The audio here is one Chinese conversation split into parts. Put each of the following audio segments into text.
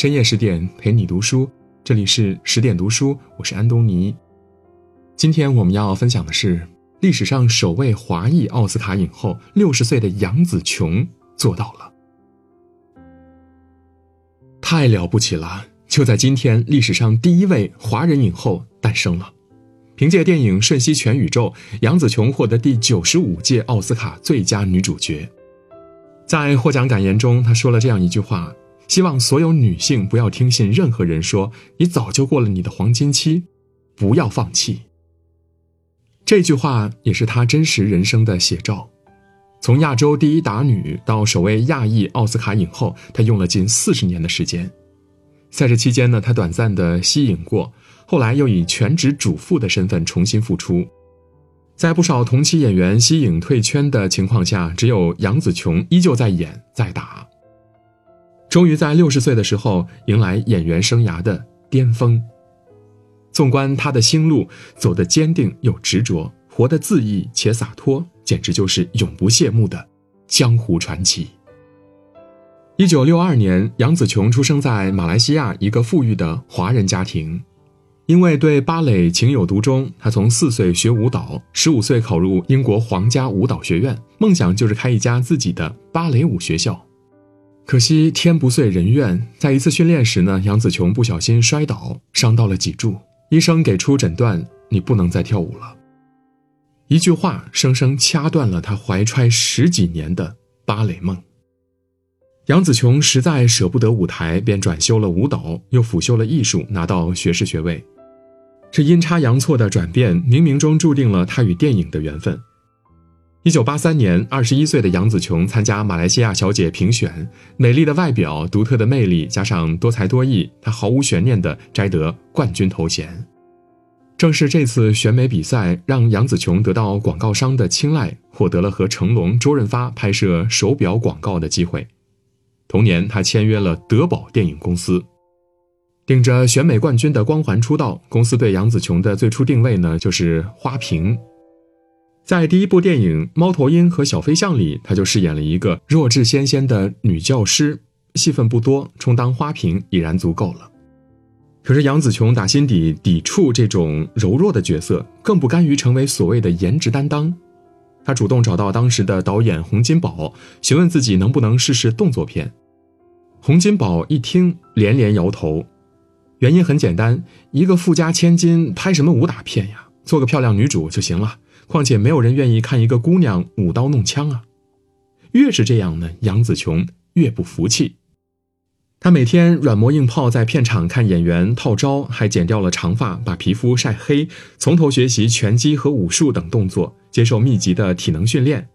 深夜十点陪你读书，这里是十点读书，我是安东尼。今天我们要分享的是历史上首位华裔奥斯卡影后，六十岁的杨紫琼做到了，太了不起了！就在今天，历史上第一位华人影后诞生了。凭借电影《瞬息全宇宙》，杨紫琼获得第九十五届奥斯卡最佳女主角。在获奖感言中，她说了这样一句话。希望所有女性不要听信任何人说你早就过了你的黄金期，不要放弃。这句话也是她真实人生的写照。从亚洲第一打女到首位亚裔奥斯卡影后，她用了近四十年的时间。在这期间呢，她短暂的息影过，后来又以全职主妇的身份重新复出。在不少同期演员息影退圈的情况下，只有杨紫琼依旧在演在打。终于在六十岁的时候迎来演员生涯的巅峰。纵观他的心路，走得坚定又执着，活得恣意且洒脱，简直就是永不谢幕的江湖传奇。一九六二年，杨紫琼出生在马来西亚一个富裕的华人家庭。因为对芭蕾情有独钟，她从四岁学舞蹈，十五岁考入英国皇家舞蹈学院，梦想就是开一家自己的芭蕾舞学校。可惜天不遂人愿，在一次训练时呢，杨紫琼不小心摔倒，伤到了脊柱。医生给出诊断：你不能再跳舞了。一句话，生生掐断了她怀揣十几年的芭蕾梦。杨紫琼实在舍不得舞台，便转修了舞蹈，又辅修了艺术，拿到学士学位。这阴差阳错的转变，冥冥中注定了她与电影的缘分。一九八三年，二十一岁的杨紫琼参加马来西亚小姐评选，美丽的外表、独特的魅力，加上多才多艺，她毫无悬念地摘得冠军头衔。正是这次选美比赛，让杨紫琼得到广告商的青睐，获得了和成龙、周润发拍摄手表广告的机会。同年，她签约了德宝电影公司，顶着选美冠军的光环出道。公司对杨紫琼的最初定位呢，就是花瓶。在第一部电影《猫头鹰和小飞象》里，她就饰演了一个弱智纤纤的女教师，戏份不多，充当花瓶已然足够了。可是杨紫琼打心底抵触这种柔弱的角色，更不甘于成为所谓的颜值担当。她主动找到当时的导演洪金宝，询问自己能不能试试动作片。洪金宝一听，连连摇头。原因很简单，一个富家千金拍什么武打片呀？做个漂亮女主就行了。况且没有人愿意看一个姑娘舞刀弄枪啊！越是这样呢，杨紫琼越不服气。她每天软磨硬泡在片场看演员套招，还剪掉了长发，把皮肤晒黑，从头学习拳击和武术等动作，接受密集的体能训练。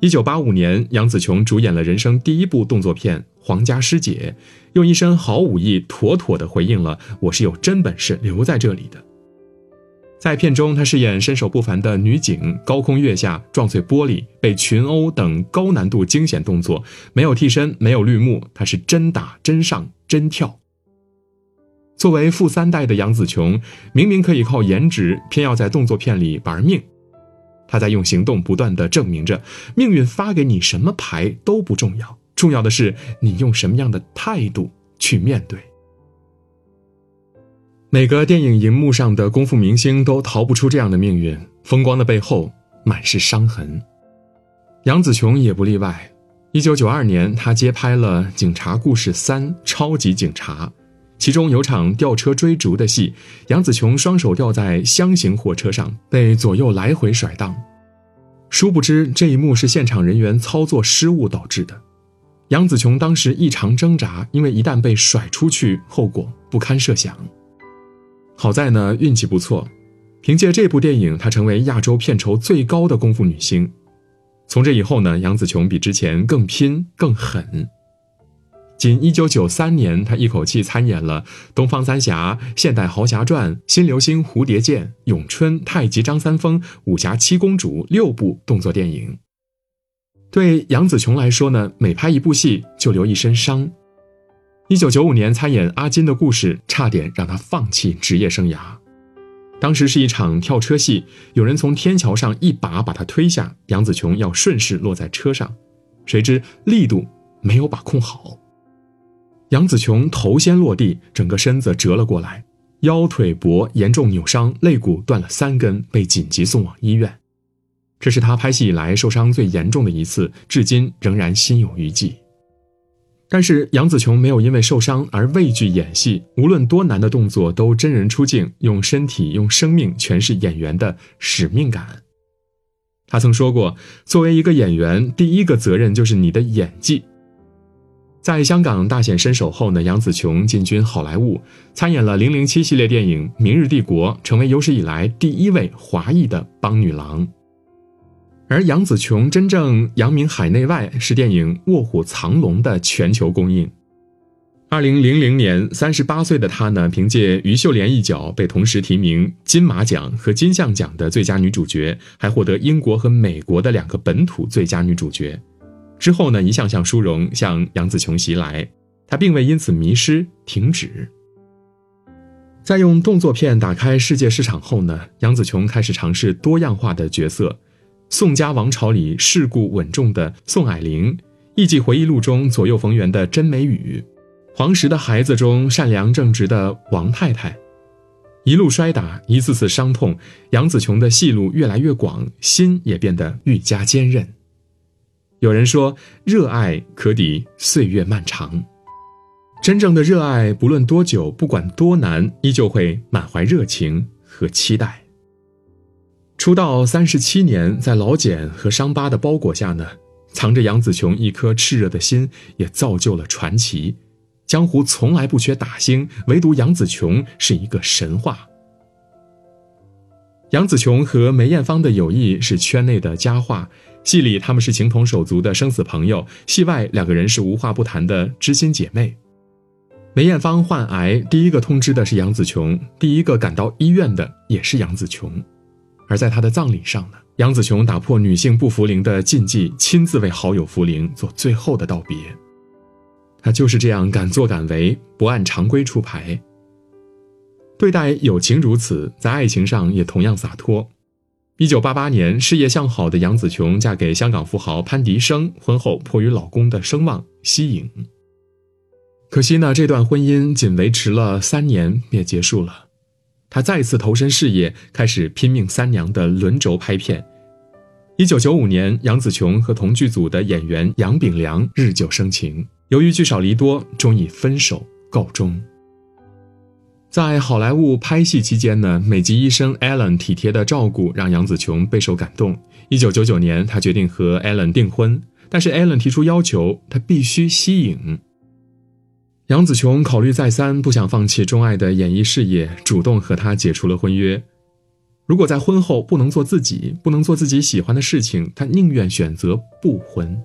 一九八五年，杨紫琼主演了人生第一部动作片《皇家师姐》，用一身好武艺，妥妥的回应了“我是有真本事留在这里的”。在片中，她饰演身手不凡的女警，高空跃下，撞碎玻璃，被群殴等高难度惊险动作，没有替身，没有绿幕，她是真打真上真跳。作为富三代的杨紫琼，明明可以靠颜值，偏要在动作片里玩命。她在用行动不断的证明着，命运发给你什么牌都不重要，重要的是你用什么样的态度去面对。每个电影荧幕上的功夫明星都逃不出这样的命运，风光的背后满是伤痕。杨紫琼也不例外。一九九二年，她接拍了《警察故事三：超级警察》，其中有场吊车追逐的戏，杨紫琼双手吊在箱型货车上，被左右来回甩荡。殊不知，这一幕是现场人员操作失误导致的。杨紫琼当时异常挣扎，因为一旦被甩出去，后果不堪设想。好在呢，运气不错，凭借这部电影，她成为亚洲片酬最高的功夫女星。从这以后呢，杨紫琼比之前更拼更狠。仅1993年，她一口气参演了《东方三侠》《现代豪侠传》《新流星蝴蝶剑》《咏春》《太极张三丰》《武侠七公主》六部动作电影。对杨紫琼来说呢，每拍一部戏就留一身伤。一九九五年参演《阿金的故事》，差点让他放弃职业生涯。当时是一场跳车戏，有人从天桥上一把把他推下，杨紫琼要顺势落在车上，谁知力度没有把控好。杨紫琼头先落地，整个身子折了过来，腰腿脖严重扭伤，肋骨断了三根，被紧急送往医院。这是她拍戏以来受伤最严重的一次，至今仍然心有余悸。但是杨紫琼没有因为受伤而畏惧演戏，无论多难的动作都真人出镜，用身体、用生命诠释演员的使命感。她曾说过：“作为一个演员，第一个责任就是你的演技。”在香港大显身手后呢，杨紫琼进军好莱坞，参演了《零零七》系列电影《明日帝国》，成为有史以来第一位华裔的邦女郎。而杨紫琼真正扬名海内外是电影《卧虎藏龙》的全球公映。二零零零年，三十八岁的她呢，凭借于秀莲一角被同时提名金马奖和金像奖的最佳女主角，还获得英国和美国的两个本土最佳女主角。之后呢，一项项殊荣向杨紫琼袭来，她并未因此迷失停止。在用动作片打开世界市场后呢，杨紫琼开始尝试多样化的角色。宋家王朝里世故稳重的宋霭龄，《艺伎回忆录》中左右逢源的甄美雨，《黄石的孩子》中善良正直的王太太，一路摔打，一次次伤痛，杨紫琼的戏路越来越广，心也变得愈加坚韧。有人说，热爱可抵岁月漫长，真正的热爱，不论多久，不管多难，依旧会满怀热情和期待。出道三十七年，在老茧和伤疤的包裹下呢，藏着杨紫琼一颗炽热的心，也造就了传奇。江湖从来不缺打星，唯独杨紫琼是一个神话。杨紫琼和梅艳芳的友谊是圈内的佳话，戏里他们是情同手足的生死朋友，戏外两个人是无话不谈的知心姐妹。梅艳芳患癌，第一个通知的是杨紫琼，第一个赶到医院的也是杨紫琼。而在他的葬礼上呢，杨紫琼打破女性不服灵的禁忌，亲自为好友扶灵，做最后的道别。他就是这样敢作敢为，不按常规出牌。对待友情如此，在爱情上也同样洒脱。一九八八年，事业向好的杨紫琼嫁给香港富豪潘迪生，婚后迫于老公的声望息影。可惜呢，这段婚姻仅维持了三年便结束了。他再次投身事业，开始拼命三娘的轮轴拍片。一九九五年，杨紫琼和同剧组的演员杨炳良日久生情，由于聚少离多，终以分手告终。在好莱坞拍戏期间呢，美籍医生 Allen 体贴的照顾让杨紫琼备受感动。一九九九年，他决定和 Allen 订婚，但是 Allen 提出要求，他必须息影。杨紫琼考虑再三，不想放弃钟爱的演艺事业，主动和他解除了婚约。如果在婚后不能做自己，不能做自己喜欢的事情，她宁愿选择不婚。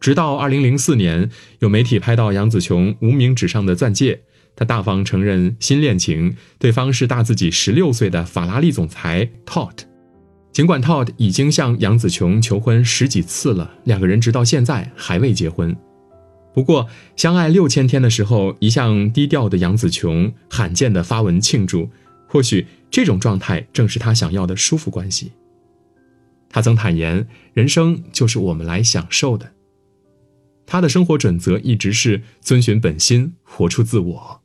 直到二零零四年，有媒体拍到杨紫琼无名指上的钻戒，她大方承认新恋情，对方是大自己十六岁的法拉利总裁 Todd。尽管 Todd 已经向杨紫琼求婚十几次了，两个人直到现在还未结婚。不过，相爱六千天的时候，一向低调的杨紫琼罕见的发文庆祝。或许这种状态正是他想要的舒服关系。他曾坦言：“人生就是我们来享受的。”他的生活准则一直是遵循本心，活出自我。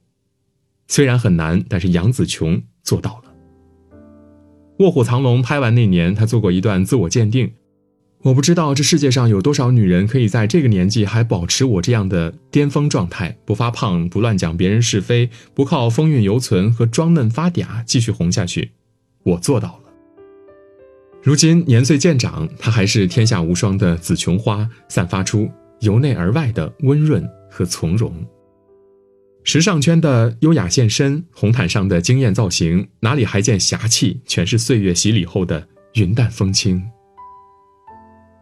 虽然很难，但是杨紫琼做到了。《卧虎藏龙》拍完那年，他做过一段自我鉴定。我不知道这世界上有多少女人可以在这个年纪还保持我这样的巅峰状态，不发胖，不乱讲别人是非，不靠风韵犹存和装嫩发嗲继续红下去。我做到了。如今年岁渐长，她还是天下无双的紫琼花，散发出由内而外的温润和从容。时尚圈的优雅现身，红毯上的惊艳造型，哪里还见侠气？全是岁月洗礼后的云淡风轻。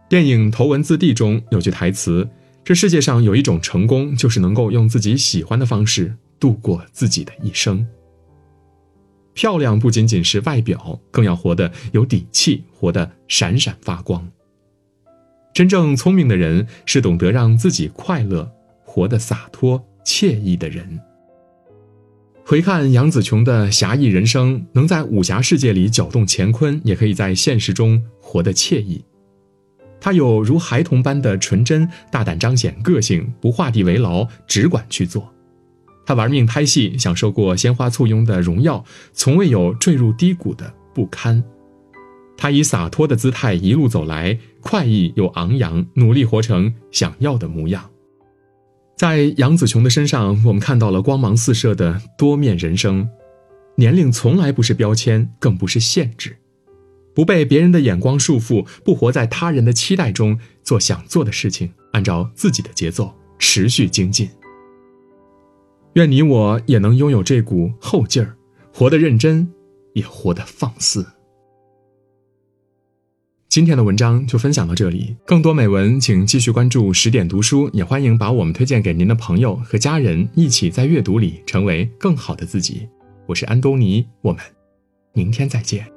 电影《头文字 D》中有句台词：“这世界上有一种成功，就是能够用自己喜欢的方式度过自己的一生。”漂亮不仅仅是外表，更要活得有底气，活得闪闪发光。真正聪明的人是懂得让自己快乐、活得洒脱惬意的人。回看杨紫琼的侠义人生，能在武侠世界里搅动乾坤，也可以在现实中活得惬意。他有如孩童般的纯真，大胆彰显个性，不画地为牢，只管去做。他玩命拍戏，享受过鲜花簇拥的荣耀，从未有坠入低谷的不堪。他以洒脱的姿态一路走来，快意又昂扬，努力活成想要的模样。在杨紫琼的身上，我们看到了光芒四射的多面人生。年龄从来不是标签，更不是限制。不被别人的眼光束缚，不活在他人的期待中，做想做的事情，按照自己的节奏持续精进。愿你我也能拥有这股后劲儿，活得认真，也活得放肆。今天的文章就分享到这里，更多美文请继续关注十点读书，也欢迎把我们推荐给您的朋友和家人，一起在阅读里成为更好的自己。我是安东尼，我们明天再见。